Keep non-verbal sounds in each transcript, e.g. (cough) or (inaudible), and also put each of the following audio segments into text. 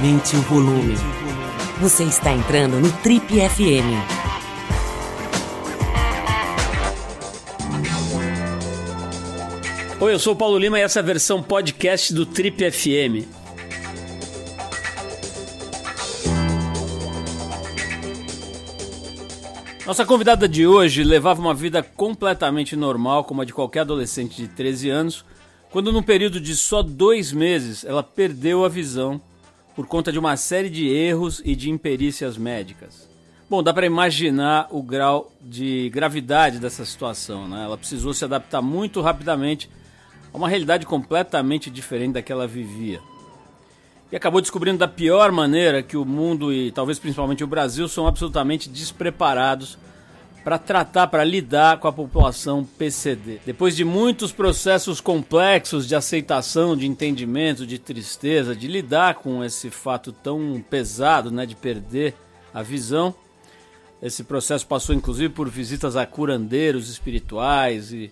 Aumente o volume. Você está entrando no Trip FM. Oi, eu sou o Paulo Lima e essa é a versão podcast do Trip FM. Nossa convidada de hoje levava uma vida completamente normal, como a de qualquer adolescente de 13 anos, quando num período de só dois meses ela perdeu a visão por conta de uma série de erros e de imperícias médicas. Bom, dá para imaginar o grau de gravidade dessa situação, né? Ela precisou se adaptar muito rapidamente a uma realidade completamente diferente da que ela vivia. E acabou descobrindo da pior maneira que o mundo e talvez principalmente o Brasil são absolutamente despreparados para tratar, para lidar com a população PCD. Depois de muitos processos complexos de aceitação, de entendimento, de tristeza, de lidar com esse fato tão pesado, né, de perder a visão, esse processo passou inclusive por visitas a curandeiros espirituais e,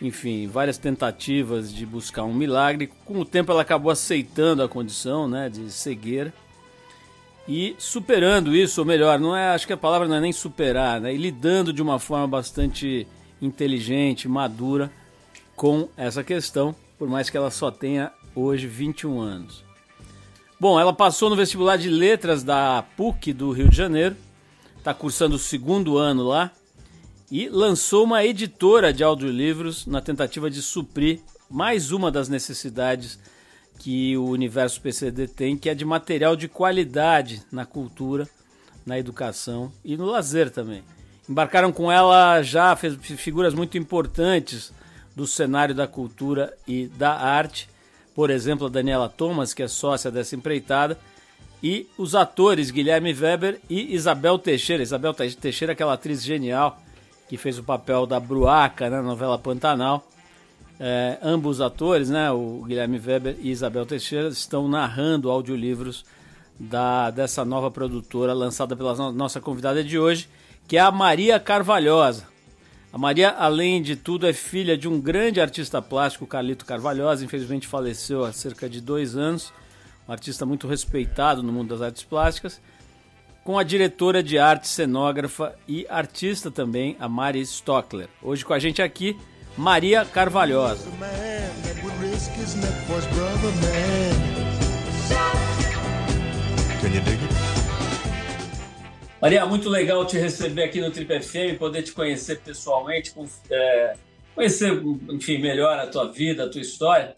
enfim, várias tentativas de buscar um milagre. Com o tempo ela acabou aceitando a condição, né, de cegueira e superando isso, ou melhor, não é, acho que a palavra não é nem superar, né? E lidando de uma forma bastante inteligente, madura com essa questão, por mais que ela só tenha hoje 21 anos. Bom, ela passou no vestibular de letras da PUC do Rio de Janeiro, está cursando o segundo ano lá e lançou uma editora de audiolivros na tentativa de suprir mais uma das necessidades que o universo PCD tem, que é de material de qualidade na cultura, na educação e no lazer também. Embarcaram com ela já figuras muito importantes do cenário da cultura e da arte, por exemplo, a Daniela Thomas, que é sócia dessa empreitada, e os atores Guilherme Weber e Isabel Teixeira. Isabel Teixeira, aquela atriz genial que fez o papel da Bruaca na novela Pantanal é, ambos atores, né, o Guilherme Weber e Isabel Teixeira, estão narrando audiolivros da, dessa nova produtora lançada pela nossa convidada de hoje, que é a Maria Carvalhosa. A Maria, além de tudo, é filha de um grande artista plástico, Carlito Carvalhosa, infelizmente faleceu há cerca de dois anos, um artista muito respeitado no mundo das artes plásticas, com a diretora de arte, cenógrafa e artista também, a Mari Stockler. Hoje com a gente aqui, Maria Carvalhosa. Maria, muito legal te receber aqui no Trip FM, poder te conhecer pessoalmente, é, conhecer, enfim, melhor a tua vida, a tua história.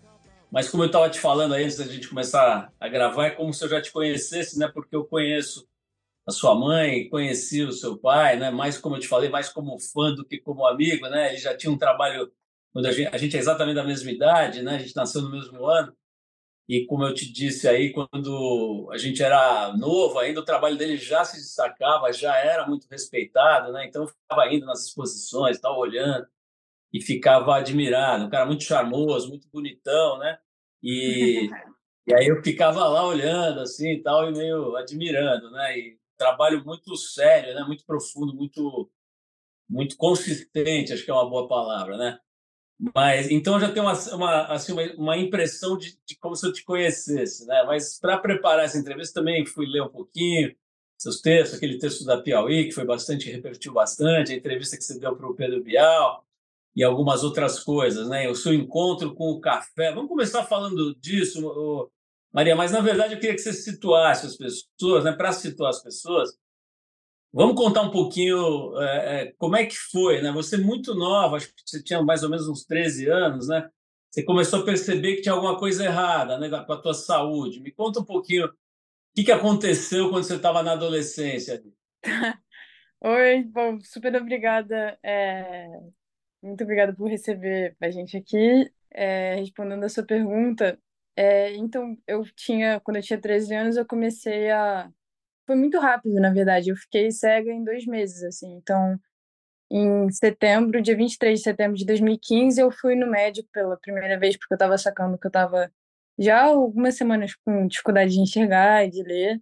Mas como eu estava te falando antes da gente começar a gravar, é como se eu já te conhecesse, né? Porque eu conheço a sua mãe, conheci o seu pai, né? Mais como eu te falei, mais como fã do que como amigo, né? Ele já tinha um trabalho quando a gente, a gente é exatamente da mesma idade, né? A gente nasceu no mesmo ano. E como eu te disse aí, quando a gente era novo, ainda o trabalho dele já se destacava, já era muito respeitado, né? Então eu ficava indo nas exposições, estava olhando e ficava admirado. Um cara muito charmoso, muito bonitão, né? E, (laughs) e aí eu ficava lá olhando assim tal e meio admirando, né? E trabalho muito sério, né? Muito profundo, muito muito consistente, acho que é uma boa palavra, né? Mas então eu já tenho uma, uma, assim, uma, impressão de, de, como se eu te conhecesse, né? Mas para preparar essa entrevista também fui ler um pouquinho seus textos, aquele texto da Piauí que foi bastante repercutiu bastante, a entrevista que você deu para o Pedro Bial e algumas outras coisas, né? O seu encontro com o café. Vamos começar falando disso, Maria. Mas na verdade eu queria que você situasse as pessoas, né? Para situar as pessoas, Vamos contar um pouquinho é, é, como é que foi, né? Você muito nova, acho que você tinha mais ou menos uns 13 anos, né? Você começou a perceber que tinha alguma coisa errada né, com a tua saúde. Me conta um pouquinho o que, que aconteceu quando você estava na adolescência. (laughs) Oi, bom, super obrigada. É... Muito obrigada por receber a gente aqui. É, respondendo a sua pergunta, é, então, eu tinha, quando eu tinha 13 anos, eu comecei a foi muito rápido, na verdade. Eu fiquei cega em dois meses, assim. Então, em setembro, dia 23 de setembro de 2015, eu fui no médico pela primeira vez, porque eu estava sacando que eu estava já algumas semanas com dificuldade de enxergar e de ler.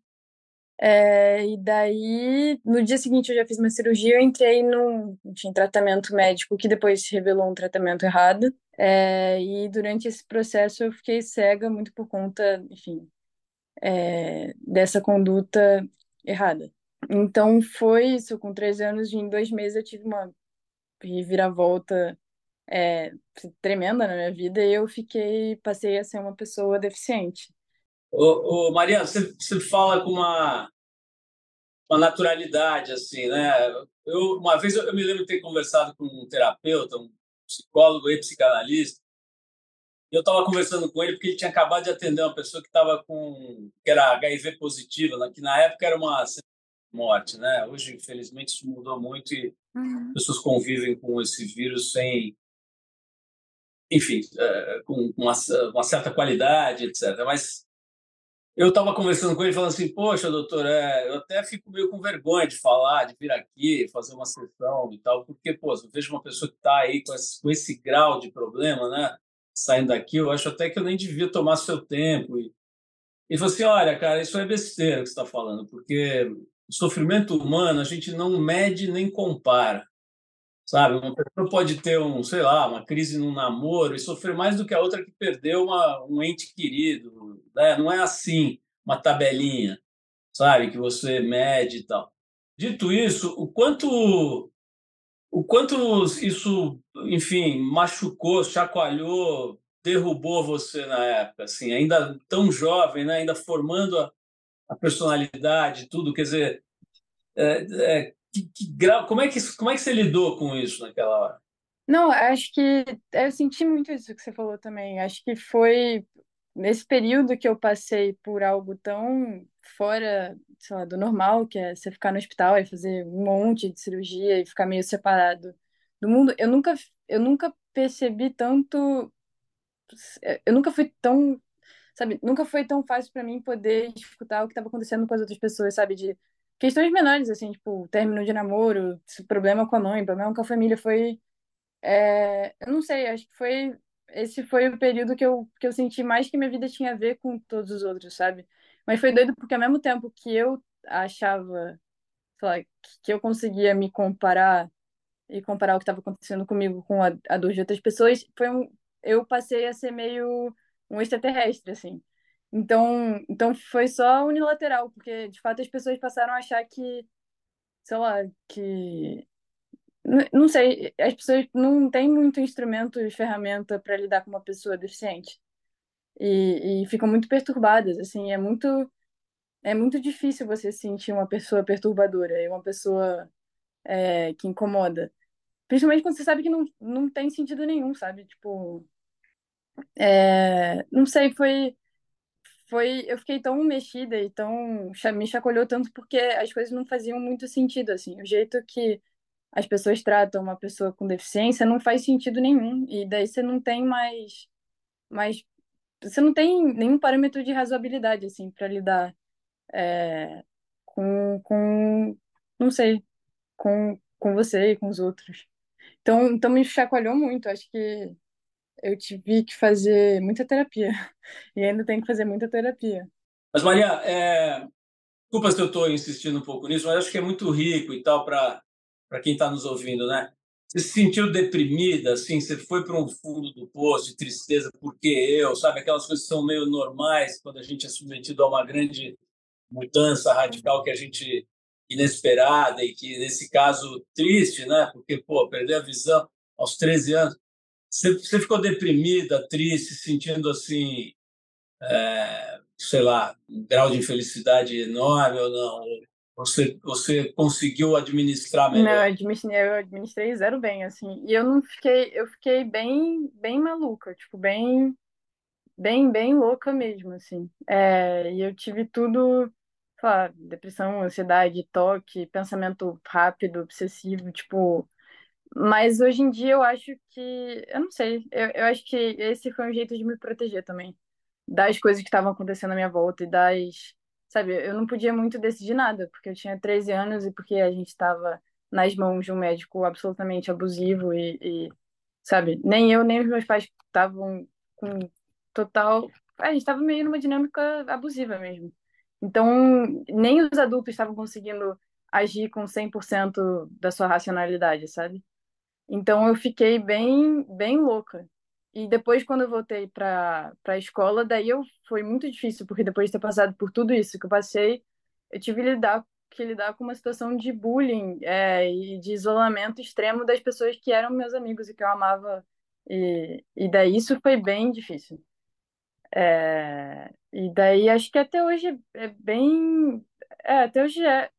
É, e daí, no dia seguinte, eu já fiz uma cirurgia. Eu entrei num enfim, tratamento médico que depois se revelou um tratamento errado. É, e durante esse processo, eu fiquei cega muito por conta, enfim, é, dessa conduta errada. Então foi isso, com 13 anos, em dois meses eu tive uma reviravolta é, tremenda na minha vida e eu fiquei, passei a ser uma pessoa deficiente. Ô, ô Mariana, você, você fala com uma, uma naturalidade, assim, né? Eu, uma vez eu, eu me lembro de ter conversado com um terapeuta, um psicólogo e psicanalista, e eu estava conversando com ele porque ele tinha acabado de atender uma pessoa que estava com que era HIV positiva, né? que na época era uma morte, né? Hoje, infelizmente, isso mudou muito e uhum. pessoas convivem com esse vírus sem, enfim, é, com uma, uma, certa qualidade, etc. Mas eu estava conversando com ele falando assim, poxa, doutor, é, eu até fico meio com vergonha de falar, de vir aqui, fazer uma sessão e tal, porque, pô, eu vejo uma pessoa que está aí com esse, com esse grau de problema, né? Saindo daqui, eu acho até que eu nem devia tomar seu tempo. E ele falou assim: olha, cara, isso é besteira que você está falando, porque o sofrimento humano a gente não mede nem compara. Sabe, uma pessoa pode ter um, sei lá, uma crise no namoro e sofrer mais do que a outra que perdeu uma, um ente querido. Né? Não é assim, uma tabelinha, sabe, que você mede e tal. Dito isso, o quanto o quanto isso, enfim, machucou, chacoalhou, derrubou você na época, assim, ainda tão jovem, né? ainda formando a, a personalidade, tudo. Quer dizer, é, é, que, que grau, como, é que, como é que você lidou com isso naquela hora? Não, acho que eu senti muito isso que você falou também. Acho que foi nesse período que eu passei por algo tão fora, sei lá, do normal, que é você ficar no hospital e fazer um monte de cirurgia e ficar meio separado do mundo. Eu nunca, eu nunca percebi tanto, eu nunca fui tão sabe, nunca foi tão fácil para mim poder escutar o que estava acontecendo com as outras pessoas, sabe, de questões menores, assim, tipo, término de namoro, problema com a mãe, problema com a família, foi, é, eu não sei, acho que foi, esse foi o período que eu, que eu senti mais que minha vida tinha a ver com todos os outros, sabe, mas foi doido porque ao mesmo tempo que eu achava, sei lá, que eu conseguia me comparar e comparar o que estava acontecendo comigo com a, a dor de outras pessoas, foi um, eu passei a ser meio um extraterrestre, assim. Então, então foi só unilateral, porque de fato as pessoas passaram a achar que, sei lá, que não sei, as pessoas não têm muito instrumento e ferramenta para lidar com uma pessoa deficiente. E, e ficam muito perturbadas, assim, é muito é muito difícil você sentir uma pessoa perturbadora e uma pessoa é, que incomoda. Principalmente quando você sabe que não, não tem sentido nenhum, sabe? Tipo, é, não sei, foi, foi, eu fiquei tão mexida e tão, me chacoalhou tanto porque as coisas não faziam muito sentido, assim, o jeito que as pessoas tratam uma pessoa com deficiência não faz sentido nenhum, e daí você não tem mais, mais você não tem nenhum parâmetro de razoabilidade, assim, para lidar é, com, com, não sei, com, com você e com os outros. Então, então me chacoalhou muito, acho que eu tive que fazer muita terapia. E ainda tenho que fazer muita terapia. Mas, Maria, é... desculpa se eu estou insistindo um pouco nisso, mas acho que é muito rico e tal para quem está nos ouvindo, né? Você se sentiu deprimida, assim? Você foi para um fundo do poço de tristeza, porque eu, sabe? Aquelas coisas que são meio normais quando a gente é submetido a uma grande mudança radical que a gente inesperada e que nesse caso triste, né? Porque pô, perder a visão aos 13 anos. Você, você ficou deprimida, triste, sentindo assim, é, sei lá, um grau de infelicidade enorme ou não? Você, você conseguiu administrar melhor? Não, eu administrei, eu administrei zero bem, assim. E eu não fiquei, eu fiquei bem, bem maluca, tipo, bem, bem, bem louca mesmo, assim. É, e eu tive tudo, sei lá, depressão, ansiedade, toque, pensamento rápido, obsessivo, tipo, mas hoje em dia eu acho que. Eu não sei. Eu, eu acho que esse foi um jeito de me proteger também. Das coisas que estavam acontecendo à minha volta e das. Sabe, eu não podia muito decidir nada, porque eu tinha 13 anos e porque a gente estava nas mãos de um médico absolutamente abusivo e, e sabe, nem eu nem os meus pais estavam com total. A gente estava meio numa dinâmica abusiva mesmo. Então, nem os adultos estavam conseguindo agir com 100% da sua racionalidade, sabe? Então eu fiquei bem, bem louca. e depois, quando eu voltei para a escola, daí eu foi muito difícil, porque depois de ter passado por tudo isso que eu passei, eu tive que lidar, que lidar com uma situação de bullying é, e de isolamento extremo das pessoas que eram meus amigos e que eu amava. E, e daí isso foi bem difícil. É, e daí acho que até hoje é bem. É, até hoje é,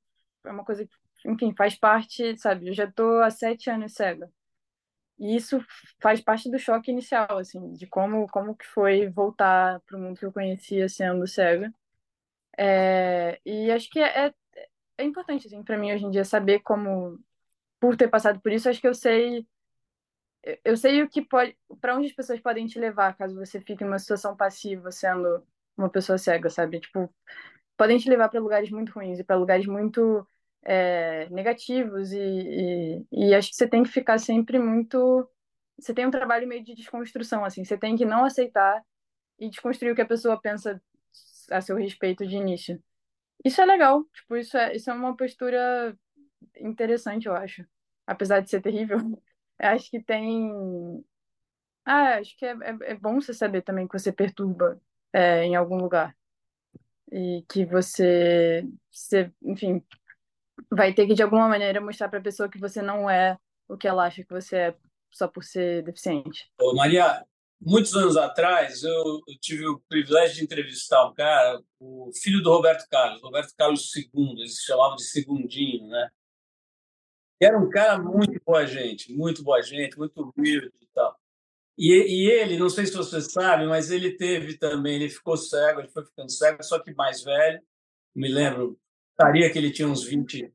é uma coisa que, enfim, faz parte, sabe? Eu já tô há sete anos cega. E isso faz parte do choque inicial, assim, de como, como que foi voltar para o mundo que eu conhecia sendo cega. É, e acho que é, é, é importante, assim, para mim hoje em dia saber como, por ter passado por isso, acho que eu sei eu sei o que pode, para onde as pessoas podem te levar caso você fique em uma situação passiva sendo uma pessoa cega, sabe? Tipo, podem te levar para lugares muito ruins e para lugares muito é, negativos e, e, e, acho que você tem que ficar sempre muito você tem um trabalho meio de desconstrução assim você tem que não aceitar e desconstruir o que a pessoa pensa a seu respeito de início. Isso é legal tipo isso é isso é uma postura interessante eu acho apesar de ser terrível. (laughs) Acho que tem ah acho que é, é, é bom você saber também que você perturba é, em algum lugar e que você, você enfim vai ter que de alguma maneira mostrar para a pessoa que você não é o que ela acha que você é só por ser deficiente. Ô, Maria, muitos anos atrás eu, tive o privilégio de entrevistar um cara, o filho do Roberto Carlos, Roberto Carlos II, eles chamavam de Segundinho, né? Era um cara muito boa gente, muito boa gente, muito humilde e tal. E, e, ele, não sei se você sabe, mas ele teve também, ele ficou cego, ele foi ficando cego, só que mais velho. Me lembro, chutaria que ele tinha uns 20.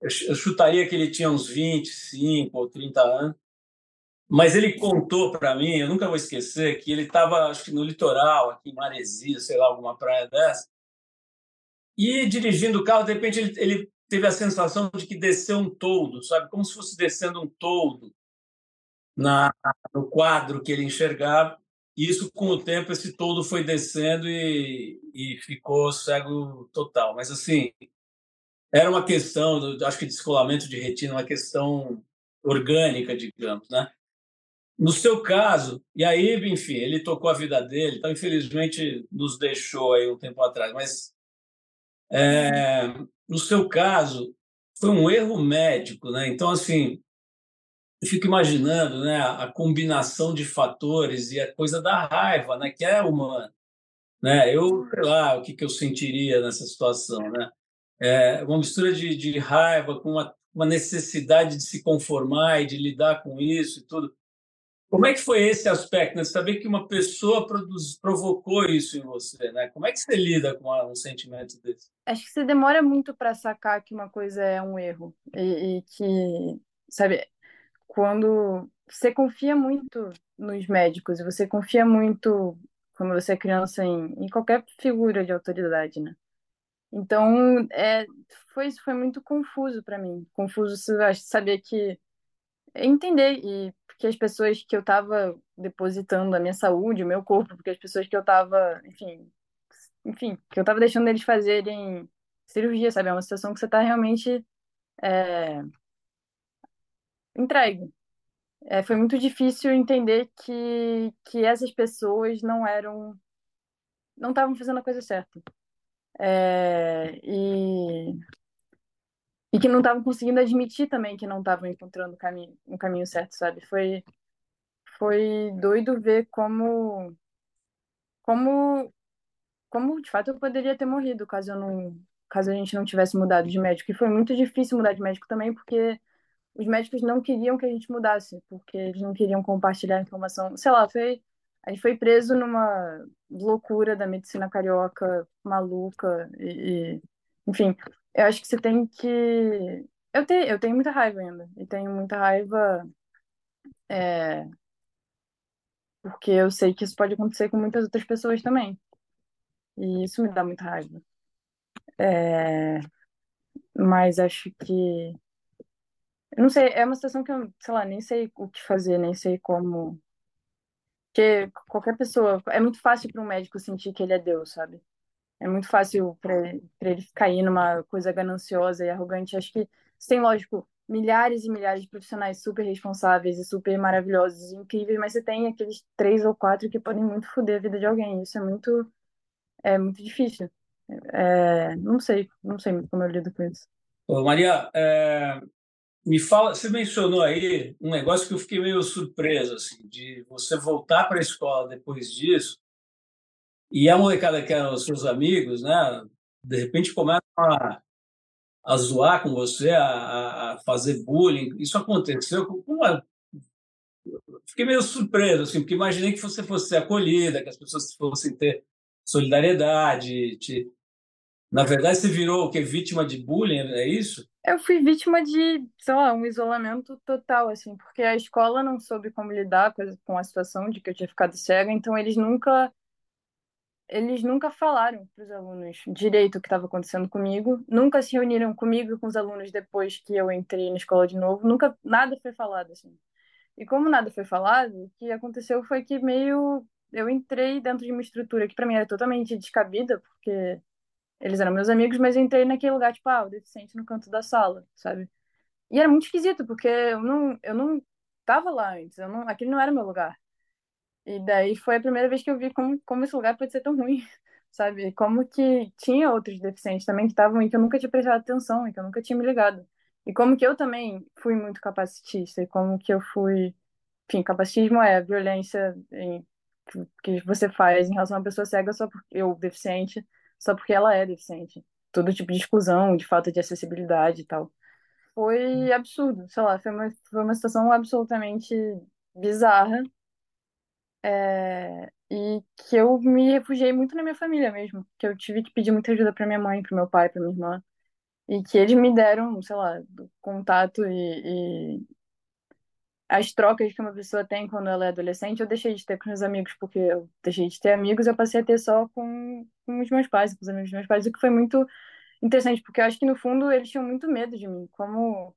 Eu chutaria que ele tinha uns 25 ou 30 anos. Mas ele contou para mim, eu nunca vou esquecer, que ele estava, acho que no litoral, aqui em Maresia, sei lá, alguma praia dessa. E dirigindo o carro, de repente ele, ele teve a sensação de que desceu um toldo, sabe? Como se fosse descendo um toldo na, no quadro que ele enxergava. E isso, com o tempo, esse toldo foi descendo e, e ficou cego total. Mas, assim, era uma questão, acho que de descolamento de retina, uma questão orgânica, digamos, né? No seu caso, e aí, enfim, ele tocou a vida dele, então, infelizmente, nos deixou aí um tempo atrás, mas é, no seu caso, foi um erro médico, né? Então, assim, eu fico imaginando né, a combinação de fatores e a coisa da raiva, né, que é humana. Né? Eu, sei lá, o que, que eu sentiria nessa situação. Né? É uma mistura de, de raiva com uma, uma necessidade de se conformar e de lidar com isso e tudo. Como é que foi esse aspecto, né? Saber que uma pessoa produz, provocou isso em você, né? Como é que você lida com um sentimento desse? Acho que você demora muito para sacar que uma coisa é um erro e, e que, sabe, quando você confia muito nos médicos, você confia muito, quando você é criança, em, em qualquer figura de autoridade, né? Então, é, foi, foi muito confuso para mim. Confuso saber que. Entender e porque as pessoas que eu estava depositando a minha saúde, o meu corpo, porque as pessoas que eu estava, enfim, enfim, que eu estava deixando eles fazerem cirurgia, sabe? É uma situação que você está realmente é, entregue. É, foi muito difícil entender que, que essas pessoas não eram. não estavam fazendo a coisa certa. É, e, e que não estavam conseguindo admitir também que não estavam encontrando o caminho, um caminho certo, sabe? Foi, foi doido ver como. como como de fato eu poderia ter morrido caso eu não caso a gente não tivesse mudado de médico e foi muito difícil mudar de médico também porque os médicos não queriam que a gente mudasse, porque eles não queriam compartilhar informação. Sei lá, foi, a gente foi preso numa loucura da medicina carioca maluca e, e enfim, eu acho que você tem que eu tenho, eu tenho muita raiva ainda e tenho muita raiva é, porque eu sei que isso pode acontecer com muitas outras pessoas também e isso me dá muita raiva. É, mas acho que eu não sei, é uma situação que eu, sei lá, nem sei o que fazer, nem sei como. Porque qualquer pessoa. É muito fácil para um médico sentir que ele é Deus, sabe? é muito fácil para ele cair numa coisa gananciosa e arrogante. Acho que tem, lógico, milhares e milhares de profissionais super responsáveis e super maravilhosos e incríveis, mas você tem aqueles três ou quatro que podem muito foder a vida de alguém. Isso é muito, é muito difícil. É, não sei, não sei como eu lido com isso. Ô, Maria, é, me fala, você mencionou aí um negócio que eu fiquei meio surpreso, assim, de você voltar para a escola depois disso e a molecada que eram os seus amigos, né, de repente começam a, a zoar com você, a, a fazer bullying. Isso aconteceu com uma... Fiquei meio surpreso, assim, porque imaginei que você fosse ser acolhida, que as pessoas fossem ter solidariedade. Te... Na verdade, você virou o que? Vítima de bullying, é isso? Eu fui vítima de, sei lá, um isolamento total, assim, porque a escola não soube como lidar com a situação de que eu tinha ficado cega, então eles nunca eles nunca falaram para os alunos direito o que estava acontecendo comigo, nunca se reuniram comigo e com os alunos depois que eu entrei na escola de novo, nunca nada foi falado assim. E como nada foi falado, o que aconteceu foi que meio eu entrei dentro de uma estrutura que para mim era totalmente descabida, porque eles eram meus amigos, mas eu entrei naquele lugar tipo, ah, o deficiente no canto da sala, sabe? E era muito esquisito, porque eu não eu não tava lá antes, eu não, aquele não era meu lugar. E daí foi a primeira vez que eu vi como, como esse lugar pode ser tão ruim, (laughs) sabe? Como que tinha outros deficientes também que estavam e que eu nunca tinha prestado atenção e que eu nunca tinha me ligado. E como que eu também fui muito capacitista e como que eu fui... Enfim, capacitismo é a violência em, que você faz em relação a uma pessoa cega só porque... ou deficiente, só porque ela é deficiente. Todo tipo de exclusão, de falta de acessibilidade e tal. Foi absurdo, sei lá, foi uma, foi uma situação absolutamente bizarra é, e que eu me refugiei muito na minha família mesmo, que eu tive que pedir muita ajuda para minha mãe, para meu pai, para minha irmã, e que eles me deram, sei lá, contato e, e, as trocas que uma pessoa tem quando ela é adolescente, eu deixei de ter com meus amigos, porque eu deixei de ter amigos, eu passei a ter só com, com os meus pais, com os amigos dos meus pais, o que foi muito interessante, porque eu acho que no fundo eles tinham muito medo de mim, como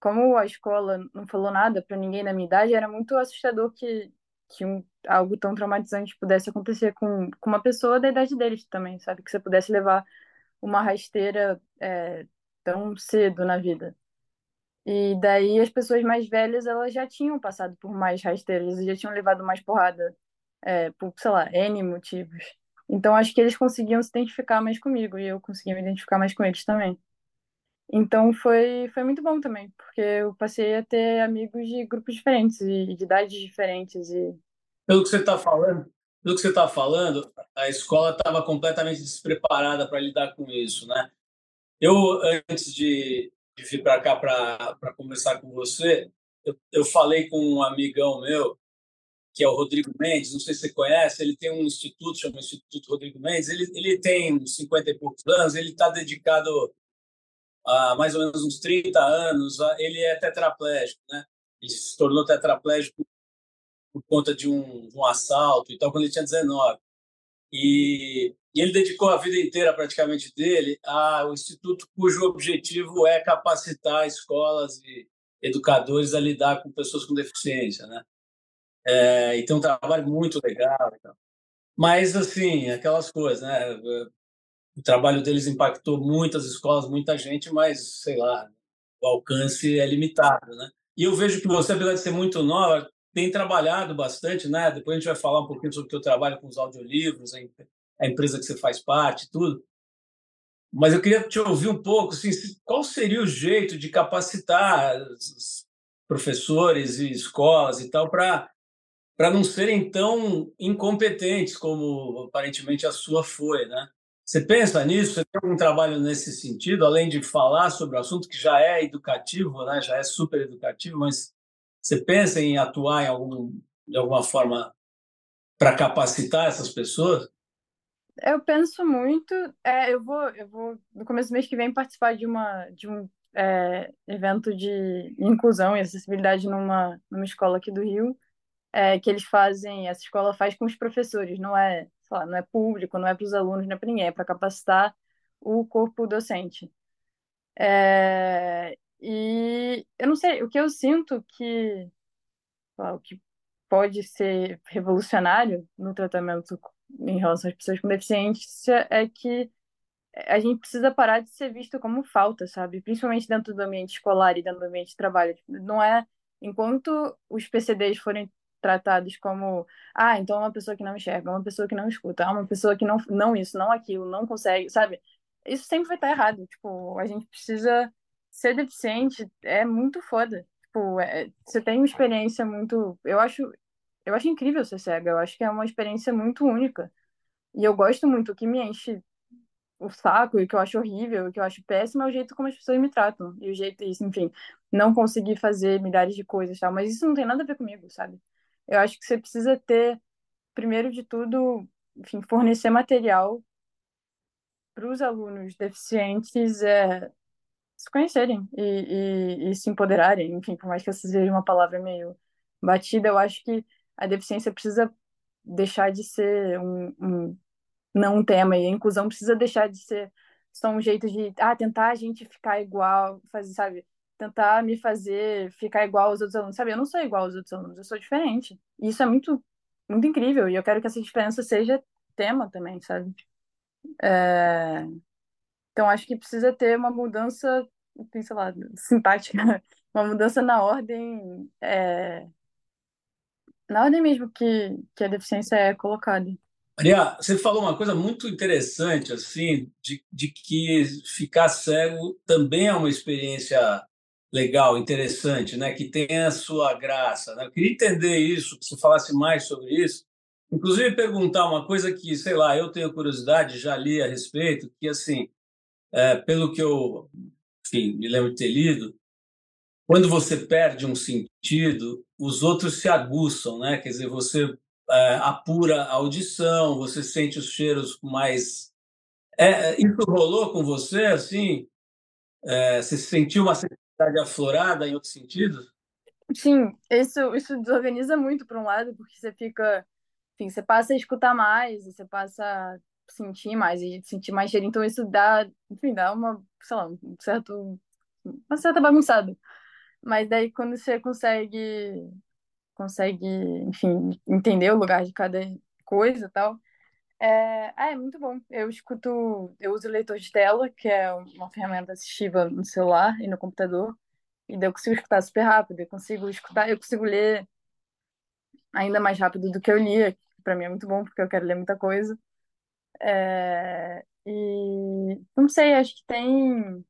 como a escola não falou nada para ninguém da minha idade, era muito assustador que que um, algo tão traumatizante pudesse acontecer com, com uma pessoa da idade deles também, sabe? Que você pudesse levar uma rasteira é, tão cedo na vida. E daí as pessoas mais velhas, elas já tinham passado por mais rasteiras, e já tinham levado mais porrada, é, por, sei lá, N motivos. Então acho que eles conseguiam se identificar mais comigo, e eu conseguia me identificar mais com eles também. Então foi, foi muito bom também, porque eu passei a ter amigos de grupos diferentes e de idades diferentes. E... Pelo que você está falando, pelo que você está falando, a escola estava completamente despreparada para lidar com isso, né? Eu antes de, de vir para cá para conversar com você, eu, eu falei com um amigão meu que é o Rodrigo Mendes, não sei se você conhece, ele tem um instituto, chama Instituto Rodrigo Mendes, ele, ele tem 50 e poucos anos, ele está dedicado há mais ou menos uns 30 anos, ele é tetraplégico, né? Ele se tornou tetraplégico por conta de um, um assalto e tal, quando ele tinha 19. E, e, ele dedicou a vida inteira, praticamente, dele ao instituto cujo objetivo é capacitar escolas e educadores a lidar com pessoas com deficiência, né? É, e tem um trabalho muito legal. Mas, assim, aquelas coisas, né? o trabalho deles impactou muitas escolas, muita gente, mas, sei lá, o alcance é limitado, né? E eu vejo que você, apesar de ser muito nova, tem trabalhado bastante, né? Depois a gente vai falar um pouquinho sobre o teu trabalho com os audiolivros, a empresa que você faz parte, tudo. Mas eu queria te ouvir um pouco, assim, qual seria o jeito de capacitar os professores e escolas e tal para para não serem tão incompetentes como aparentemente a sua foi, né? Você pensa nisso? Você tem algum trabalho nesse sentido, além de falar sobre o assunto que já é educativo, né? já é super educativo, mas você pensa em atuar em algum, de alguma forma para capacitar essas pessoas? Eu penso muito. É, eu vou, eu vou no começo do mês que vem participar de uma de um é, evento de inclusão e acessibilidade numa numa escola aqui do Rio, é, que eles fazem. Essa escola faz com os professores, não é lá, não é público, não é para os alunos, não é para ninguém, é para capacitar o corpo docente. É, e eu não sei, o que eu sinto que, lá, o que pode ser revolucionário no tratamento em relação às pessoas com deficiência é que a gente precisa parar de ser visto como falta, sabe? Principalmente dentro do ambiente escolar e dentro do ambiente de trabalho. Tipo, não é enquanto os PCDs forem tratados como, ah, então é uma pessoa que não enxerga, é uma pessoa que não escuta, é uma pessoa que não, não isso, não aquilo, não consegue, sabe? Isso sempre vai estar errado. Tipo, a gente precisa ser deficiente, é muito foda. Tipo, é, você tem uma experiência muito, eu acho, eu acho incrível ser cega, eu acho que é uma experiência muito única. E eu gosto muito, o que me enche o saco e que eu acho horrível, o que eu acho péssimo é o jeito como as pessoas me tratam. E o jeito, enfim, não conseguir fazer milhares de coisas, tal. Mas isso não tem nada a ver comigo, sabe? Eu acho que você precisa ter, primeiro de tudo, enfim, fornecer material para os alunos deficientes é, se conhecerem e, e, e, se empoderarem. Enfim, por mais que essa seja uma palavra meio batida, eu acho que a deficiência precisa deixar de ser um, um não um tema e a inclusão precisa deixar de ser só um jeito de ah, tentar a gente ficar igual, fazer, sabe? Tentar me fazer ficar igual aos outros alunos, sabe? Eu não sou igual aos outros alunos, eu sou diferente. E isso é muito muito incrível e eu quero que essa diferença seja tema também, sabe? É... Então acho que precisa ter uma mudança, sei lá, simpática, (laughs) uma mudança na ordem, é... na ordem mesmo que, que a deficiência é colocada. Maria, você falou uma coisa muito interessante, assim, de, de que ficar cego também é uma experiência legal, interessante, né? Que tem a sua graça. Né? Eu queria entender isso, que você falasse mais sobre isso. Inclusive perguntar uma coisa que, sei lá, eu tenho curiosidade, já li a respeito, que assim, é, pelo que eu, enfim, me lembro de ter lido, quando você perde um sentido, os outros se aguçam, né? Quer dizer, você é, apura a audição, você sente os cheiros mais. É, é, isso rolou com você, assim? É, você sentiu uma sensibilidade aflorada em outros sentidos? Sim, isso, isso desorganiza muito, por um lado, porque você fica. Enfim, você passa a escutar mais, você passa a sentir mais, e sentir mais cheiro. Então, isso dá, enfim, dá uma, sei lá, um certo. uma certa bagunçada. Mas daí, quando você consegue consegue, enfim, entender o lugar de cada coisa e tal. É, ah, é muito bom. Eu escuto, eu uso leitor de tela, que é uma ferramenta assistiva no celular e no computador, e daí eu consigo escutar super rápido, eu consigo escutar, eu consigo ler ainda mais rápido do que eu lia, para mim é muito bom, porque eu quero ler muita coisa. É, e não sei, acho que tem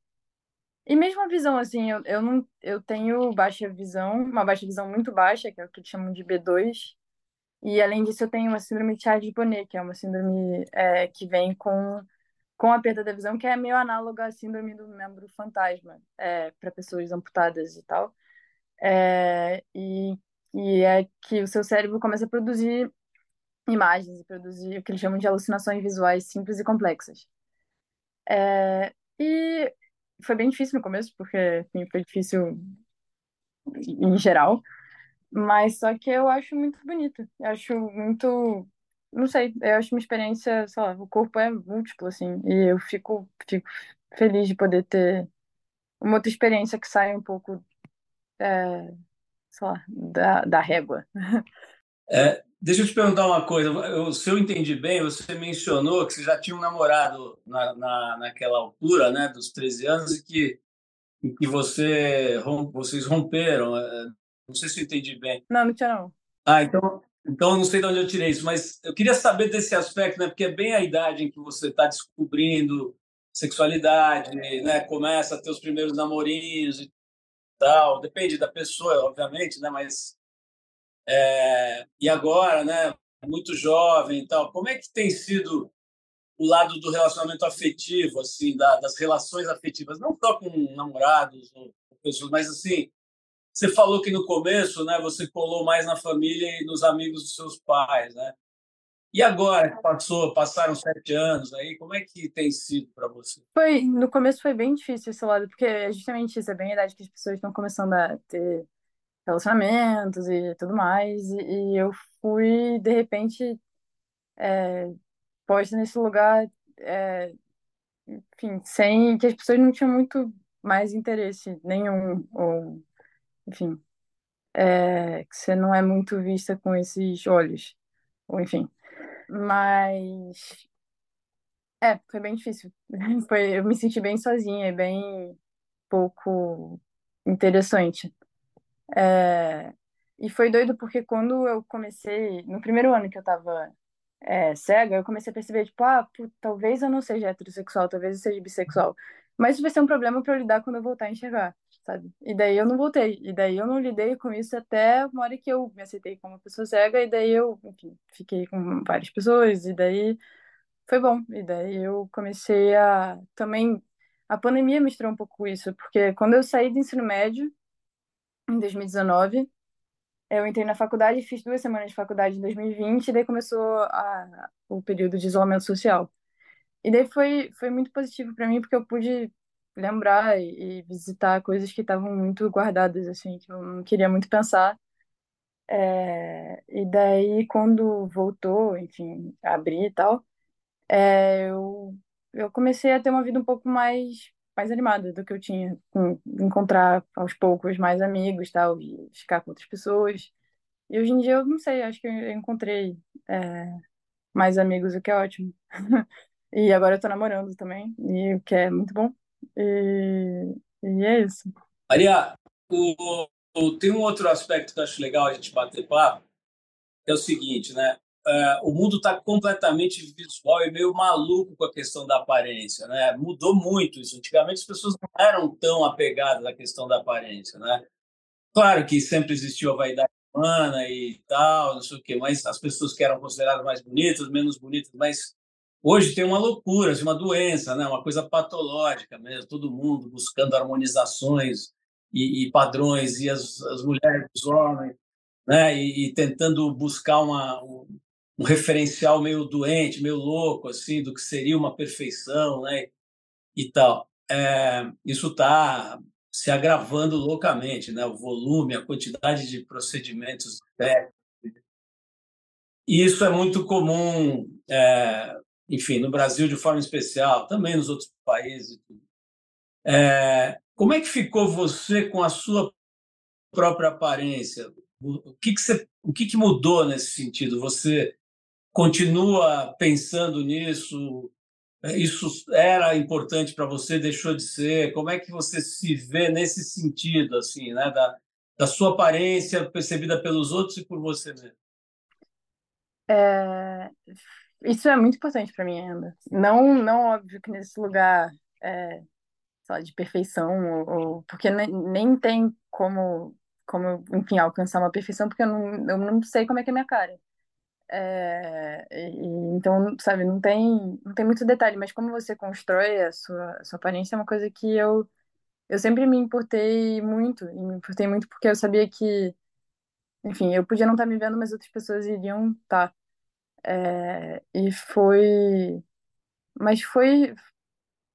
e mesmo a visão, assim, eu, eu não eu tenho baixa visão, uma baixa visão muito baixa, que é o que chamam de B2. E além disso, eu tenho uma síndrome de Charles-Bonnet, que é uma síndrome é, que vem com, com a perda da visão, que é meio análoga à síndrome do membro fantasma, é, para pessoas amputadas e tal. É, e, e é que o seu cérebro começa a produzir imagens e produzir o que eles chamam de alucinações visuais simples e complexas. É, e foi bem difícil no começo, porque foi difícil em geral. Mas só que eu acho muito bonito. Eu acho muito. Não sei, eu acho uma experiência, sei lá, o corpo é múltiplo, assim. E eu fico, fico feliz de poder ter uma outra experiência que sai um pouco, é, sei lá, da, da régua. É, deixa eu te perguntar uma coisa. Eu, se eu entendi bem, você mencionou que você já tinha um namorado na, na, naquela altura, né, dos 13 anos, e que, e que você, vocês romperam. É, não sei se eu entendi bem. Não, não tinha não. Ah, então, então não sei de onde eu tirei isso, mas eu queria saber desse aspecto, né, porque é bem a idade em que você está descobrindo sexualidade, né, começa a ter os primeiros namorinhos e tal. Depende da pessoa, obviamente, né, mas é, e agora, né, muito jovem e tal, como é que tem sido o lado do relacionamento afetivo, assim, da, das relações afetivas, não só com namorados ou pessoas, mas assim, você falou que no começo, né, você colou mais na família e nos amigos dos seus pais, né? E agora que passou, passaram sete anos aí, como é que tem sido para você? Foi, no começo foi bem difícil esse lado, porque justamente isso, é bem a idade que as pessoas estão começando a ter relacionamentos e tudo mais. E, e eu fui, de repente, é, posta nesse lugar, é, enfim, sem que as pessoas não tinham muito mais interesse nenhum, ou, enfim, é, que você não é muito vista com esses olhos, ou enfim. Mas é, foi bem difícil. (laughs) Foi, eu me senti bem sozinha bem pouco interessante. É, e foi doido porque quando eu comecei, no primeiro ano que eu tava é, cega, eu comecei a perceber, tipo, ah, pô, talvez eu não seja heterossexual, talvez eu seja bissexual. Mas isso vai ser um problema para eu lidar quando eu voltar a enxergar, sabe? E daí eu não voltei. E daí eu não lidei com isso até uma hora que eu me aceitei como pessoa cega, e daí eu, enfim, fiquei com várias pessoas, e daí foi bom. E daí eu comecei a também. A pandemia misturou um pouco isso, porque quando eu saí do ensino médio, em 2019, eu entrei na faculdade, fiz duas semanas de faculdade em 2020, e daí começou a, o período de isolamento social. E daí foi, foi muito positivo para mim, porque eu pude lembrar e, e visitar coisas que estavam muito guardadas, assim, que eu não queria muito pensar. É, e daí, quando voltou, enfim, abrir e tal, é, eu, eu comecei a ter uma vida um pouco mais, mais animada do que eu tinha, com, encontrar aos poucos mais amigos tal, e ficar com outras pessoas. E hoje em dia eu não sei, acho que eu encontrei é, mais amigos, o que é ótimo. (laughs) E agora eu tô namorando também, e o que é muito bom. E, e é isso. Maria, o, o, tem um outro aspecto que eu acho legal a gente bater papo, é o seguinte, né? Uh, o mundo está completamente visual e meio maluco com a questão da aparência, né? Mudou muito isso. Antigamente as pessoas não eram tão apegadas à questão da aparência, né? Claro que sempre existiu a vaidade humana e tal, não sei o quê, mas as pessoas que eram consideradas mais bonitas, menos bonitas, mas hoje tem uma loucura, assim, uma doença, né? Uma coisa patológica mesmo, todo mundo buscando harmonizações e, e padrões e as, as mulheres, os homens, né? E, e tentando buscar uma um referencial meio doente, meio louco, assim, do que seria uma perfeição, né? E tal. É, isso está se agravando loucamente, né? O volume, a quantidade de procedimentos técnicos. E isso é muito comum, é, enfim, no Brasil de forma especial, também nos outros países. É, como é que ficou você com a sua própria aparência? O que, que, você, o que, que mudou nesse sentido? Você continua pensando nisso? Isso era importante para você, deixou de ser? Como é que você se vê nesse sentido, assim, né? Da, da sua aparência percebida pelos outros e por você mesmo? É, isso é muito importante para mim ainda. Não, não óbvio que nesse lugar é, lá, de perfeição, ou, ou, porque nem, nem tem como, como, enfim, alcançar uma perfeição, porque eu não, eu não sei como é que é a minha cara. É, então, sabe, não tem, não tem muito detalhe, mas como você constrói a sua, a sua aparência é uma coisa que eu, eu sempre me importei muito, e me importei muito porque eu sabia que, enfim, eu podia não estar me vendo, mas outras pessoas iriam estar. É, e foi. Mas foi.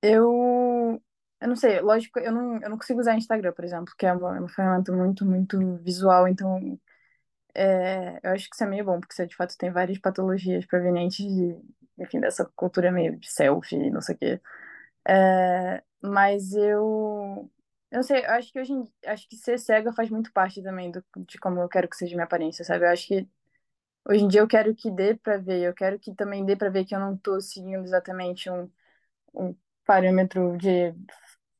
Eu. Eu não sei, lógico, eu não, eu não consigo usar Instagram, por exemplo, que é uma, é uma ferramenta muito, muito visual, então é, eu acho que isso é meio bom, porque você de fato tem várias patologias provenientes de, enfim, dessa cultura meio de selfie, não sei o quê. É, mas eu, eu sei, eu acho que hoje em, acho que ser cega faz muito parte também do, de como eu quero que seja minha aparência, sabe? Eu acho que hoje em dia eu quero que dê pra ver, eu quero que também dê pra ver que eu não tô seguindo exatamente um, um parâmetro de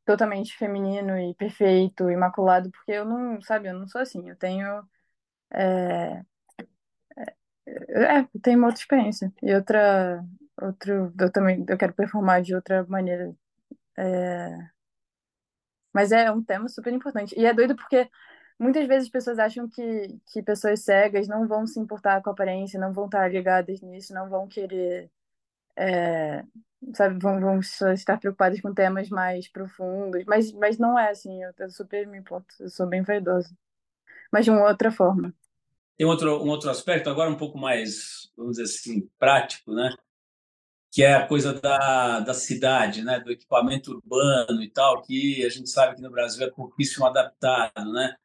totalmente feminino e perfeito, imaculado, porque eu não, sabe, eu não sou assim, eu tenho é, é, tem uma outra experiência. E outra, outro, eu também, eu quero performar de outra maneira. É, mas é um tema super importante. E é doido porque muitas vezes as pessoas acham que, que pessoas cegas não vão se importar com a aparência, não vão estar ligadas nisso, não vão querer, é, sabe, vão, vão estar preocupadas com temas mais profundos. Mas, mas não é assim, eu, eu super me importo, eu sou bem vaidosa mas de uma outra forma. Tem outro, um outro aspecto, agora um pouco mais, vamos dizer assim, prático, né? que é a coisa da, da cidade, né? do equipamento urbano e tal, que a gente sabe que no Brasil é pouquíssimo adaptado. Né?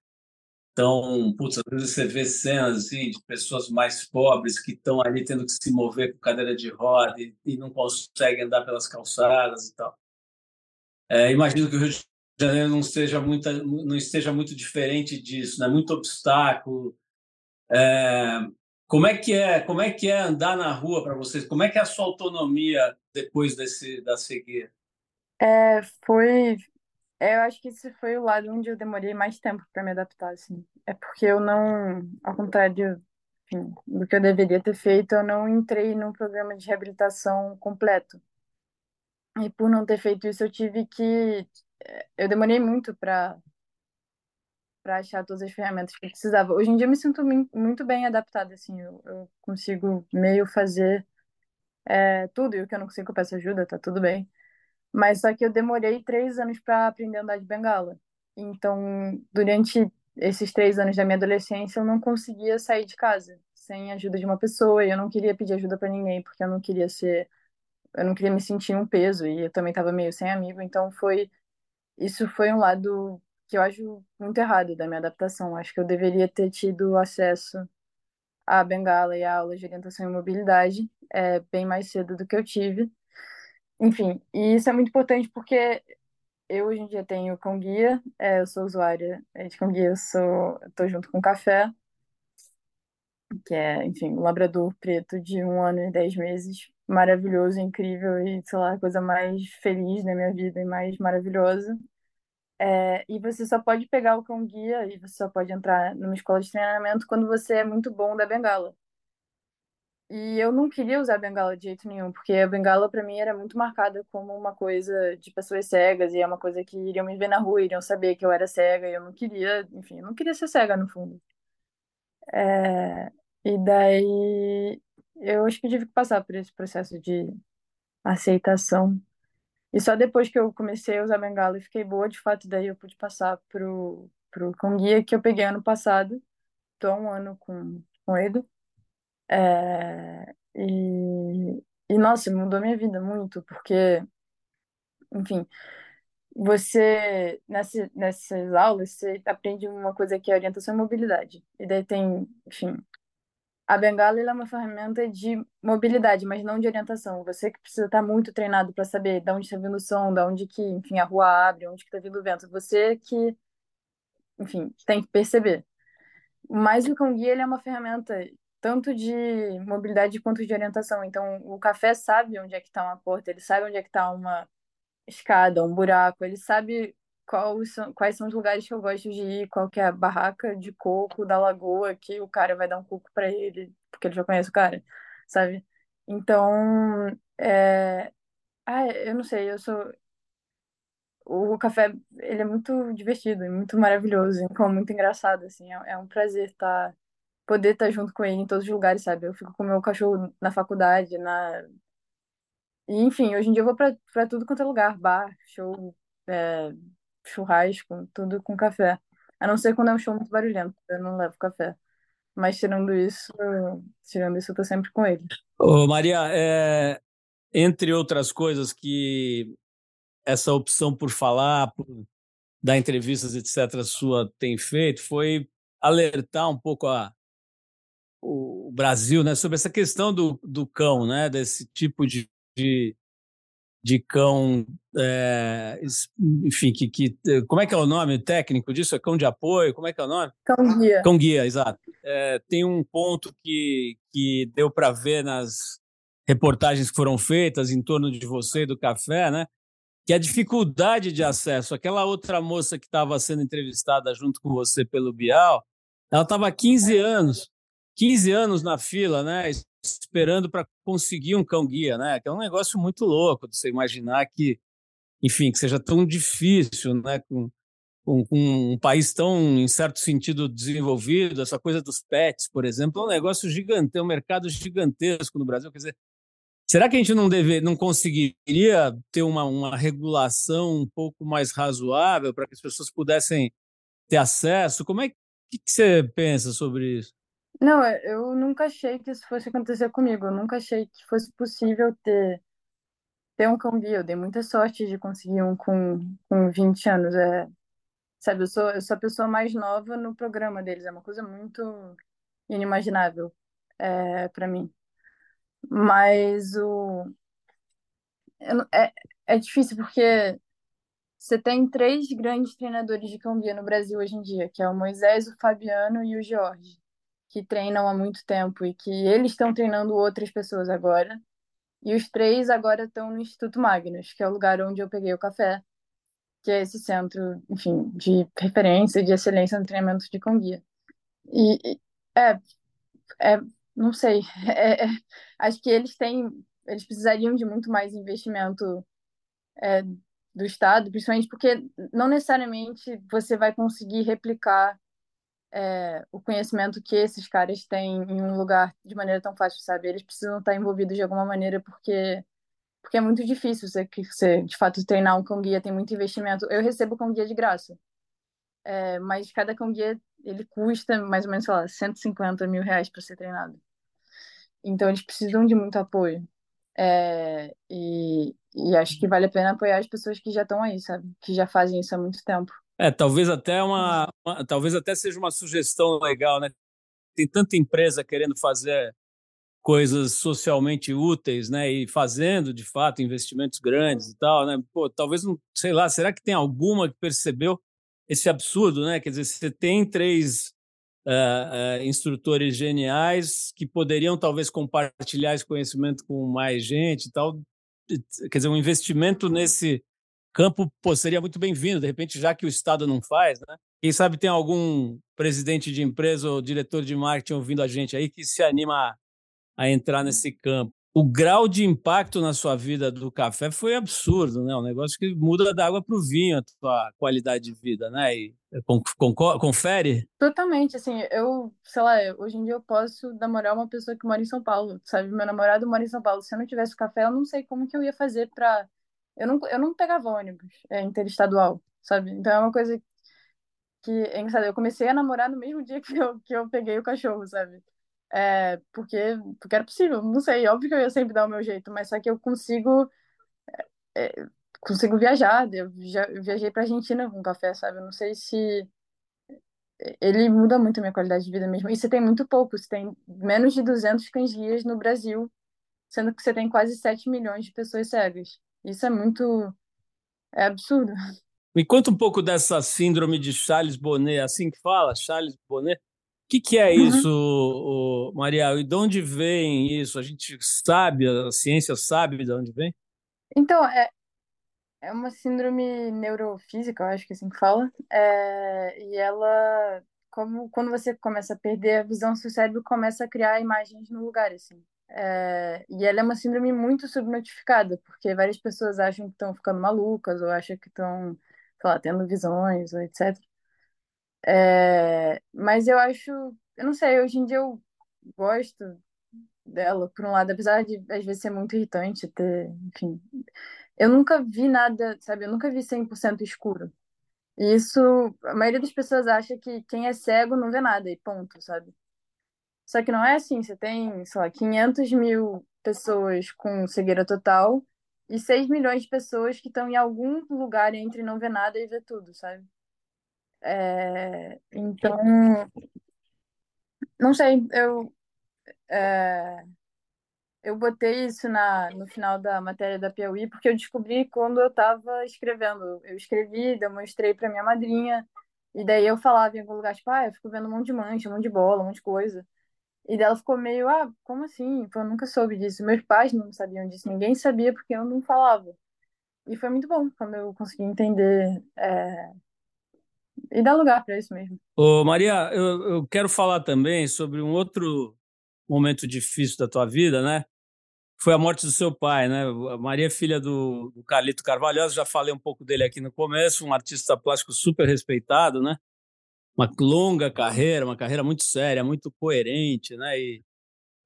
Então, putz, às vezes você vê cenas assim, de pessoas mais pobres que estão ali tendo que se mover com cadeira de roda e, e não conseguem andar pelas calçadas e tal. É, imagino que o Rio de Não seja muito, não esteja muito diferente disso, né? Muito obstáculo. É, Como é que é, como é que é andar na rua para vocês? Como é que é a sua autonomia depois desse da cegueira? É, foi. Eu acho que esse foi o lado onde eu demorei mais tempo para me adaptar, assim. É porque eu não, ao contrário, enfim, do que eu deveria ter feito, eu não entrei num programa de reabilitação completo. E por não ter feito isso, eu tive que. Eu demorei muito para para achar todas as ferramentas que eu precisava. Hoje em dia eu me sinto muito bem adaptada, assim, eu, eu consigo meio fazer é, tudo, e o que eu não consigo eu peço ajuda, tá tudo bem. Mas só que eu demorei três anos para aprender a andar de bengala. Então, durante esses três anos da minha adolescência, eu não conseguia sair de casa sem ajuda de uma pessoa, e eu não queria pedir ajuda para ninguém, porque eu não queria ser, eu não queria me sentir um peso, e eu também estava meio sem amigo, então foi, isso foi um lado que eu acho muito errado da minha adaptação. Acho que eu deveria ter tido acesso à bengala e à aula de orientação e mobilidade, é, bem mais cedo do que eu tive. Enfim, e isso é muito importante porque eu hoje em dia tenho cão guia, é, eu sou usuária é, de cão guia, eu sou, tô junto com o Café, que é, enfim, um labrador preto de um ano e dez meses, maravilhoso, incrível e, sei lá, a coisa mais feliz da minha vida e mais maravilhosa. É, e você só pode pegar o cão guia e você só pode entrar numa escola de treinamento quando você é muito bom da bengala. E eu não queria usar bengala de jeito nenhum, porque a bengala pra mim era muito marcada como uma coisa de pessoas cegas, e é uma coisa que iriam me ver na rua, iriam saber que eu era cega, e eu não queria, enfim, eu não queria ser cega no fundo. É, e daí eu acho que tive que passar por esse processo de aceitação. E só depois que eu comecei a usar bengala e fiquei boa, de fato, daí eu pude passar pro, pro cão guia que eu peguei ano passado. Tô há um ano com, com ele. É, e, e, nossa, mudou minha vida muito, porque, enfim, você, nessa, nessas aulas, você aprende uma coisa que é orientação e mobilidade. E daí tem, enfim, a bengala é uma ferramenta de mobilidade, mas não de orientação. Você que precisa estar muito treinado para saber de onde está vindo o som, de onde que, enfim, a rua abre, onde que está vindo o vento. Você que, enfim, tem que perceber. Mas o cão ele é uma ferramenta tanto de mobilidade quanto de orientação. Então, o café sabe onde é que está uma porta, ele sabe onde é que está uma escada, um buraco, ele sabe são, quais são os lugares que eu gosto de ir, qual que é a barraca de coco da lagoa que o cara vai dar um coco para ele, porque ele já conhece o cara, sabe? Então, é... ah, eu não sei, eu sou o café, ele é muito divertido, e muito maravilhoso, então muito engraçado, assim, é, é um prazer estar, poder estar junto com ele em todos os lugares, sabe? Eu fico com o meu cachorro na faculdade, na... Enfim, hoje em dia eu vou pra tudo quanto é lugar, bar, show, é, churrasco, tudo com café. A não ser quando é um show muito barulhento, eu não levo café. Mas tirando isso, tirando isso, eu tô sempre com ele. Ô, Maria, é, entre outras coisas que essa opção por falar, por dar entrevistas, etc., sua tem feito, foi alertar um pouco a, o Brasil né, sobre essa questão do, do cão, né, desse tipo de, de, de cão, é, enfim, que, que, como é que é o nome técnico disso? É cão de apoio? Como é que é o nome? Cão guia. Cão guia, exato. É, tem um ponto que, que deu para ver nas reportagens que foram feitas em torno de você e do café, né? que a dificuldade de acesso, aquela outra moça que estava sendo entrevistada junto com você pelo Bial, ela estava há 15 anos, 15 anos na fila, né, esperando para conseguir um cão guia, né, que é um negócio muito louco de você imaginar que, enfim, que seja tão difícil, né, com, com, com um país tão, em certo sentido, desenvolvido, essa coisa dos pets, por exemplo, é um negócio gigante, é um mercado gigantesco no Brasil, quer dizer, Será que a gente não, deve, não conseguiria ter uma, uma regulação um pouco mais razoável para que as pessoas pudessem ter acesso? Como é que, que você pensa sobre isso? Não, eu nunca achei que isso fosse acontecer comigo. Eu nunca achei que fosse possível ter, ter um cão guia. Eu dei muita sorte de conseguir um com, com 20 anos. É, sabe, eu sou, eu sou a pessoa mais nova no programa deles. É uma coisa muito inimaginável é, para mim. Mas o. É, é difícil porque você tem três grandes treinadores de cão guia no Brasil hoje em dia, que é o Moisés, o Fabiano e o Jorge, que treinam há muito tempo e que eles estão treinando outras pessoas agora. E os três agora estão no Instituto Magnus, que é o lugar onde eu peguei o café, que é esse centro, enfim, de referência, de excelência no treinamento de conguia. E é, é não sei, (laughs) é, é, acho que eles têm, eles precisariam de muito mais investimento é, do Estado, principalmente porque não necessariamente você vai conseguir replicar é, o conhecimento que esses caras têm em um lugar de maneira tão fácil, sabe? Eles precisam estar envolvidos de alguma maneira porque porque é muito difícil você, você de fato treinar um cão guia, tem muito investimento. Eu recebo cão guia de graça, é, mas cada cão guia ele custa mais ou menos, sei lá, 150 mil reais para ser treinado. Então eles precisam de muito apoio. É, e, e acho que vale a pena apoiar as pessoas que já estão aí, sabe? Que já fazem isso há muito tempo. É, talvez até uma, uma, talvez até seja uma sugestão legal, né? Tem tanta empresa querendo fazer coisas socialmente úteis, né? E fazendo, de fato, investimentos grandes e tal, né? Pô, talvez não, sei lá, será que tem alguma que percebeu esse absurdo, né? Quer dizer, você tem três uh, uh, instrutores geniais que poderiam talvez compartilhar esse conhecimento com mais gente e tal. Quer dizer, um investimento nesse campo pô, seria muito bem-vindo, de repente, já que o Estado não faz, né? Quem sabe tem algum presidente de empresa ou diretor de marketing ouvindo a gente aí que se anima a, entrar nesse campo o grau de impacto na sua vida do café foi absurdo, né? Um negócio que muda da água para o vinho a tua qualidade de vida, né? E confere? Totalmente, assim, eu, sei lá, hoje em dia eu posso namorar uma pessoa que mora em São Paulo, sabe? Meu namorado mora em São Paulo. Se eu não tivesse café, eu não sei como que eu ia fazer para eu não, eu não pegava ônibus é, interestadual, sabe? Então é uma coisa que é engraçado. Eu comecei a namorar no mesmo dia (laughs) que eu, que eu peguei o cachorro, sabe? É, porque, porque era possível, não sei, óbvio que eu ia sempre dar o meu jeito, mas só que eu consigo é, é consigo viajar, eu, já, eu viajei pra Argentina com café, sabe, eu não sei se ele muda muito a minha qualidade de vida mesmo, e você tem muito pouco, você tem menos de 200 cães guias no Brasil, sendo que você tem quase 7 milhões de pessoas cegas, isso é muito, é absurdo. (laughs) Me conta um pouco dessa síndrome de Charles Bonnet, assim que fala, Charles Bonnet, que, que é uhum. isso, uhum. Maria? E de onde vem isso? A gente sabe, a ciência sabe de onde vem? Então, é, é uma síndrome neurofísica, eu acho que é assim que fala. É, e ela, como quando você começa a perder a visão, seu cérebro começa a criar imagens no lugar, assim. É, e ela é uma síndrome muito subnotificada, porque várias pessoas acham que estão ficando malucas, ou acham que estão, sei lá, tendo visões, ou etc. É, mas eu acho, eu não sei, hoje em dia eu gosto dela, por um lado, apesar de às vezes ser muito irritante ter, enfim. Eu nunca vi nada, sabe? Eu nunca vi 100% escuro. E isso, a maioria das pessoas acha que quem é cego não vê nada e ponto, sabe? Só que não é assim, você tem, sei lá, 500 mil pessoas com cegueira total e 6 milhões de pessoas que estão em algum lugar entre não ver nada e ver tudo, sabe? É, então, não sei, eu, é, eu botei isso na, no final da matéria da Piauí porque eu descobri quando eu estava escrevendo. Eu escrevi, demonstrei para minha madrinha, e daí eu falava em algum lugar, tipo, ah, eu fico vendo um monte de mancha, um monte de bola, um monte de coisa. E daí ela ficou meio, ah, como assim? Eu nunca soube disso. Meus pais não sabiam disso, ninguém sabia porque eu não falava. E foi muito bom quando eu consegui entender é, e dá lugar para isso mesmo. Ô, Maria, eu, eu quero falar também sobre um outro momento difícil da tua vida, né? Foi a morte do seu pai, né? A Maria é filha do, do Carlito Carvalhosa, já falei um pouco dele aqui no começo, um artista plástico super respeitado, né? Uma longa carreira, uma carreira muito séria, muito coerente, né? E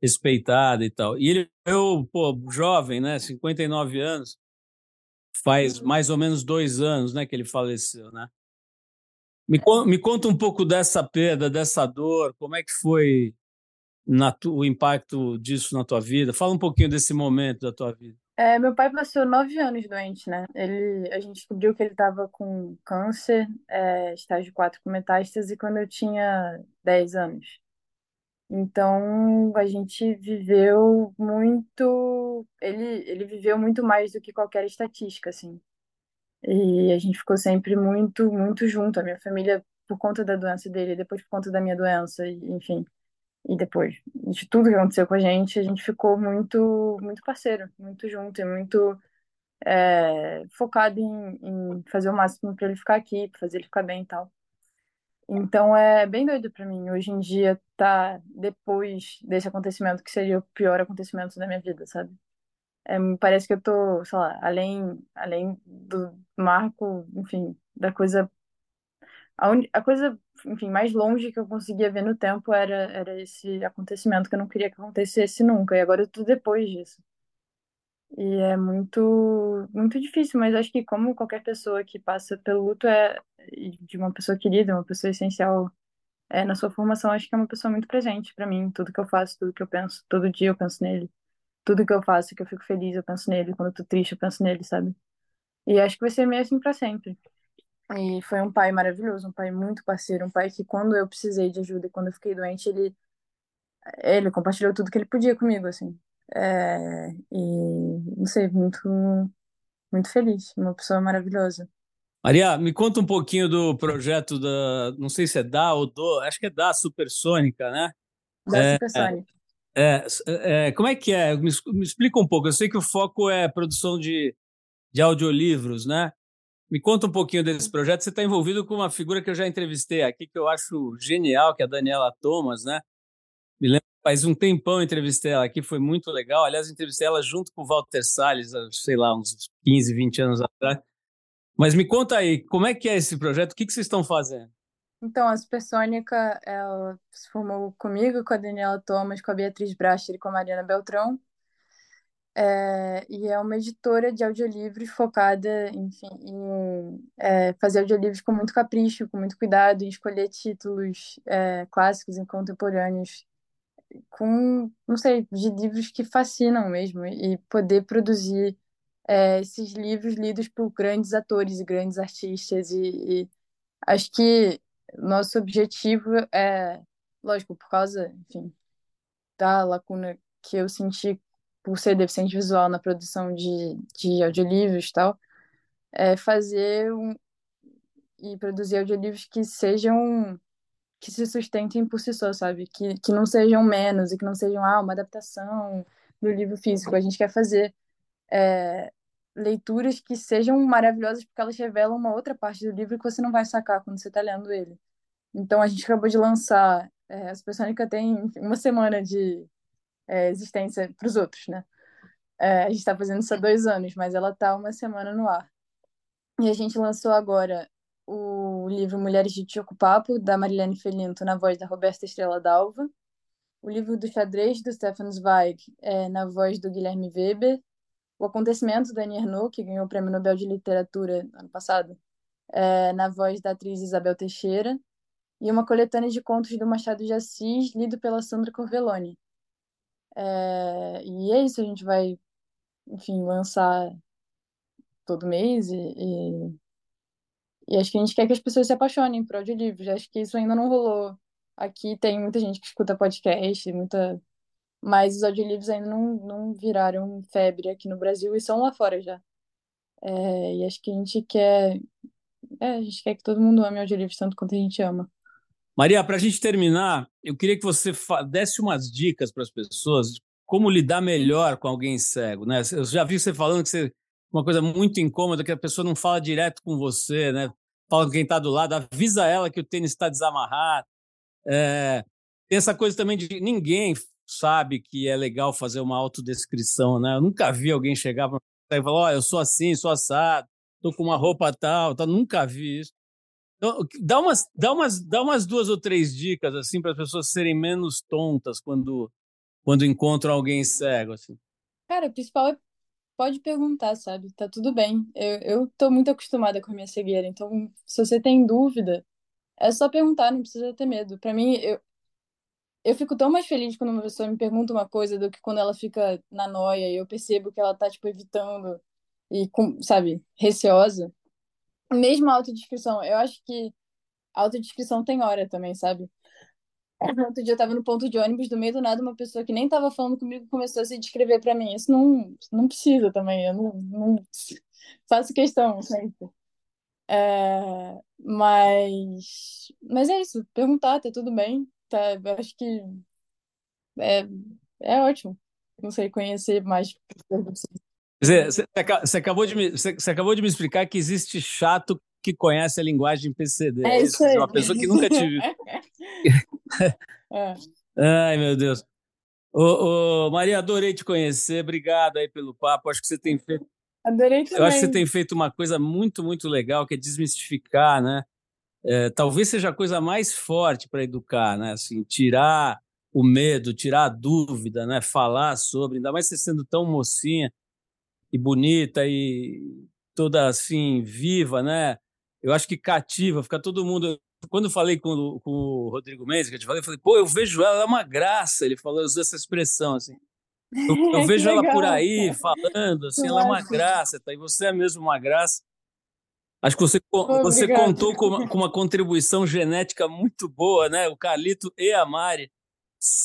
respeitada e tal. E ele, eu, pô, jovem, né? 59 anos, faz mais ou menos dois anos, né? Que ele faleceu, né? Me, me conta um pouco dessa perda, dessa dor, como é que foi tu, o impacto disso na tua vida? Fala um pouquinho desse momento da tua vida. É, meu pai passou nove anos doente, né? Ele, a gente descobriu que ele estava com câncer, é, estágio 4 com metástase, quando eu tinha 10 anos. Então, a gente viveu muito. Ele, ele viveu muito mais do que qualquer estatística, assim. E a gente ficou sempre muito, muito junto, a minha família por conta da doença dele, depois por conta da minha doença, enfim. E depois de tudo que aconteceu com a gente, a gente ficou muito, muito parceiro, muito junto e muito é, focado em, em fazer o máximo para ele ficar aqui, para fazer ele ficar bem e tal. Então é bem doido para mim. Hoje em dia tá depois desse acontecimento que seria o pior acontecimento da minha vida, sabe? É, parece que eu tô, sei lá, além, além do marco, enfim, da coisa a, un... a coisa, enfim, mais longe que eu conseguia ver no tempo era, era esse acontecimento que eu não queria que acontecesse nunca. E agora eu tô depois disso. E é muito, muito difícil, mas acho que como qualquer pessoa que passa pelo luto é de uma pessoa querida, uma pessoa essencial é, na sua formação, acho que é uma pessoa muito presente para mim. Tudo que eu faço, tudo que eu penso, todo dia eu penso nele. Tudo que eu faço, que eu fico feliz, eu penso nele. Quando eu tô triste, eu penso nele, sabe? E acho que vai ser meio assim pra sempre. E foi um pai maravilhoso, um pai muito parceiro, um pai que quando eu precisei de ajuda e quando eu fiquei doente, ele ele compartilhou tudo que ele podia comigo, assim. É, e não sei, muito muito feliz, uma pessoa maravilhosa. Maria, me conta um pouquinho do projeto da, não sei se é da ou do, acho que é da Supersônica, né? Da é, Supersônica. É, é, como é que é? Me, me, explica um pouco. Eu sei que o foco é produção de, de audiolivros, né? Me conta um pouquinho desse projeto. Você está envolvido com uma figura que eu já entrevistei aqui, que eu acho genial, que é a Daniela Thomas, né? Me lembro, faz um tempão entrevistei ela aqui, foi muito legal. Aliás, entrevistei ela junto com o Walter Salles, sei lá, uns 15, 20 anos atrás. Mas me conta aí, como é que é esse projeto? O que, que vocês estão fazendo? Então, a Supersônica, ela se formou comigo, com a Daniela Thomas, com a Beatriz Bracher e com a Mariana Beltrão. É, e é uma editora de audiolivros focada, enfim, em é, fazer audiolivros com muito capricho, com muito cuidado, em escolher títulos é, clássicos e contemporâneos, com, não sei, de livros que fascinam mesmo, e poder produzir é, esses livros lidos por grandes atores e grandes artistas. E, e acho que nosso objetivo é, lógico, por causa, enfim, da lacuna que eu senti por ser deficiente visual na produção de, de audiolivros e tal, é fazer um, e produzir audiolivros que sejam que se sustentem por si só, sabe? Que, que não sejam menos e que não sejam ah, uma adaptação do livro físico. A gente quer fazer é, leituras que sejam maravilhosas porque elas revelam uma outra parte do livro que você não vai sacar quando você está lendo ele. Então a gente acabou de lançar, é, a Supersônica tem uma semana de é, existência para os outros, né? É, a gente está fazendo isso há dois anos, mas ela está uma semana no ar. E a gente lançou agora o livro Mulheres de Tico Papo, da Marilene Felinto, na voz da Roberta Estrela Dalva. O livro do xadrez, do Stefan Zweig, é, na voz do Guilherme Weber. O Acontecimento, da Annie Ernaux, que ganhou o Prêmio Nobel de Literatura ano passado, é, na voz da atriz Isabel Teixeira. E uma coletânea de contos do Machado de Assis, lido pela Sandra Corvelloni. É, e é isso, a gente vai, enfim, lançar todo mês e, e, e, acho que a gente quer que as pessoas se apaixonem por audiolivros. Acho que isso ainda não rolou. Aqui tem muita gente que escuta podcast, muita... mas os audiolivros ainda não, não viraram febre aqui no Brasil e são lá fora já. É, e acho que a gente quer... É, a gente quer que todo mundo ame audiolivros tanto quanto a gente ama. Maria, para a gente terminar, eu queria que você desse umas dicas para as pessoas de como lidar melhor com alguém cego, né? Eu já vi você falando que você uma coisa muito incômoda que a pessoa não fala direto com você, né? Fala com quem está do lado, avisa ela que o tênis está desamarrado. É, tem essa coisa também de ninguém sabe que é legal fazer uma autodescrição, né? Eu nunca vi alguém chegar e falar, oh, eu sou assim, sou assado, tô com uma roupa tal, tal. Nunca vi isso. Então, dá umas, dá umas, dá umas duas ou três dicas assim para as pessoas serem menos tontas quando quando encontram alguém cego assim. Cara, o principal é pode perguntar, sabe? Tá tudo bem. Eu, eu tô muito acostumada com a minha cegueira, então se você tem dúvida, é só perguntar, não precisa ter medo. Para mim, eu eu fico tão mais feliz quando uma pessoa me pergunta uma coisa do que quando ela fica na noia e eu percebo que ela tá tipo evitando e sabe, receosa mesmo a autodescrição, eu acho que a autodescrição tem hora também, sabe? Outro dia eu tava no ponto de ônibus, do meio do nada, uma pessoa que nem tava falando comigo começou a se descrever para mim. Isso não, não precisa também, eu não, não faço questão sempre. É, mas, mas é isso, perguntar, tá tudo bem, tá? Eu acho que é, é ótimo. Não sei, conhecer mais. Você, você, acabou de me, você, você acabou de me explicar que existe chato que conhece a linguagem PCD. É isso aí. Uma pessoa que nunca tive. (laughs) é. Ai, meu Deus. Ô, ô, Maria, adorei te conhecer. Obrigado aí pelo papo. Acho que você tem feito. Adorei também. Eu acho que você tem feito uma coisa muito, muito legal, que é desmistificar, né? É, talvez seja a coisa mais forte para educar, né? Assim, tirar o medo, tirar a dúvida, né? Falar sobre, ainda mais você sendo tão mocinha e bonita e toda assim viva, né? Eu acho que cativa, fica todo mundo. Quando eu falei com, com o Rodrigo Mendes, que eu te falei, eu falei, pô, eu vejo ela, ela é uma graça. Ele falou, usou essa expressão assim. Eu, (laughs) eu vejo ela por aí falando, assim, ela é uma graça, tá? E você é mesmo uma graça. Acho que você, você contou com uma, com uma, contribuição genética muito boa, né? O Carlito e a Mari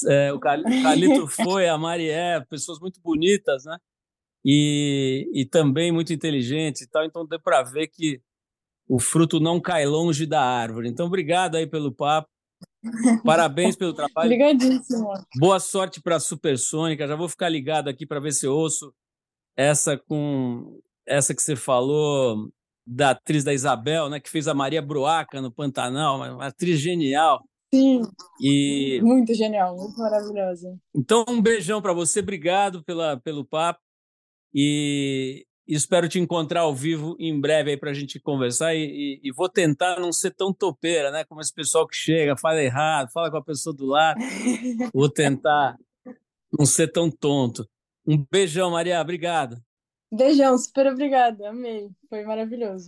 é, o Calito (laughs) foi, a Mari é, pessoas muito bonitas, né? E, e também muito inteligentes e tal. Então deu para ver que o fruto não cai longe da árvore. Então obrigado aí pelo papo. Parabéns pelo (laughs) trabalho. Obrigadíssimo. Boa sorte para a Supersônica. Já vou ficar ligado aqui para ver se eu ouço essa com essa que você falou da atriz da Isabel, né, que fez a Maria Bruaca no Pantanal, uma atriz genial. Sim. E muito genial, muito maravilhosa. Então um beijão para você, obrigado pela pelo papo e espero te encontrar ao vivo em breve aí para a gente conversar e, e, e, vou tentar não ser tão topeira, né? Como esse pessoal que chega, fala errado, fala com a pessoa do lado. (laughs) vou tentar não ser tão tonto. Um beijão, Maria, obrigado. Beijão, super obrigada, amei, foi maravilhoso.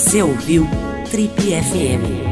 Você ouviu Trip FM.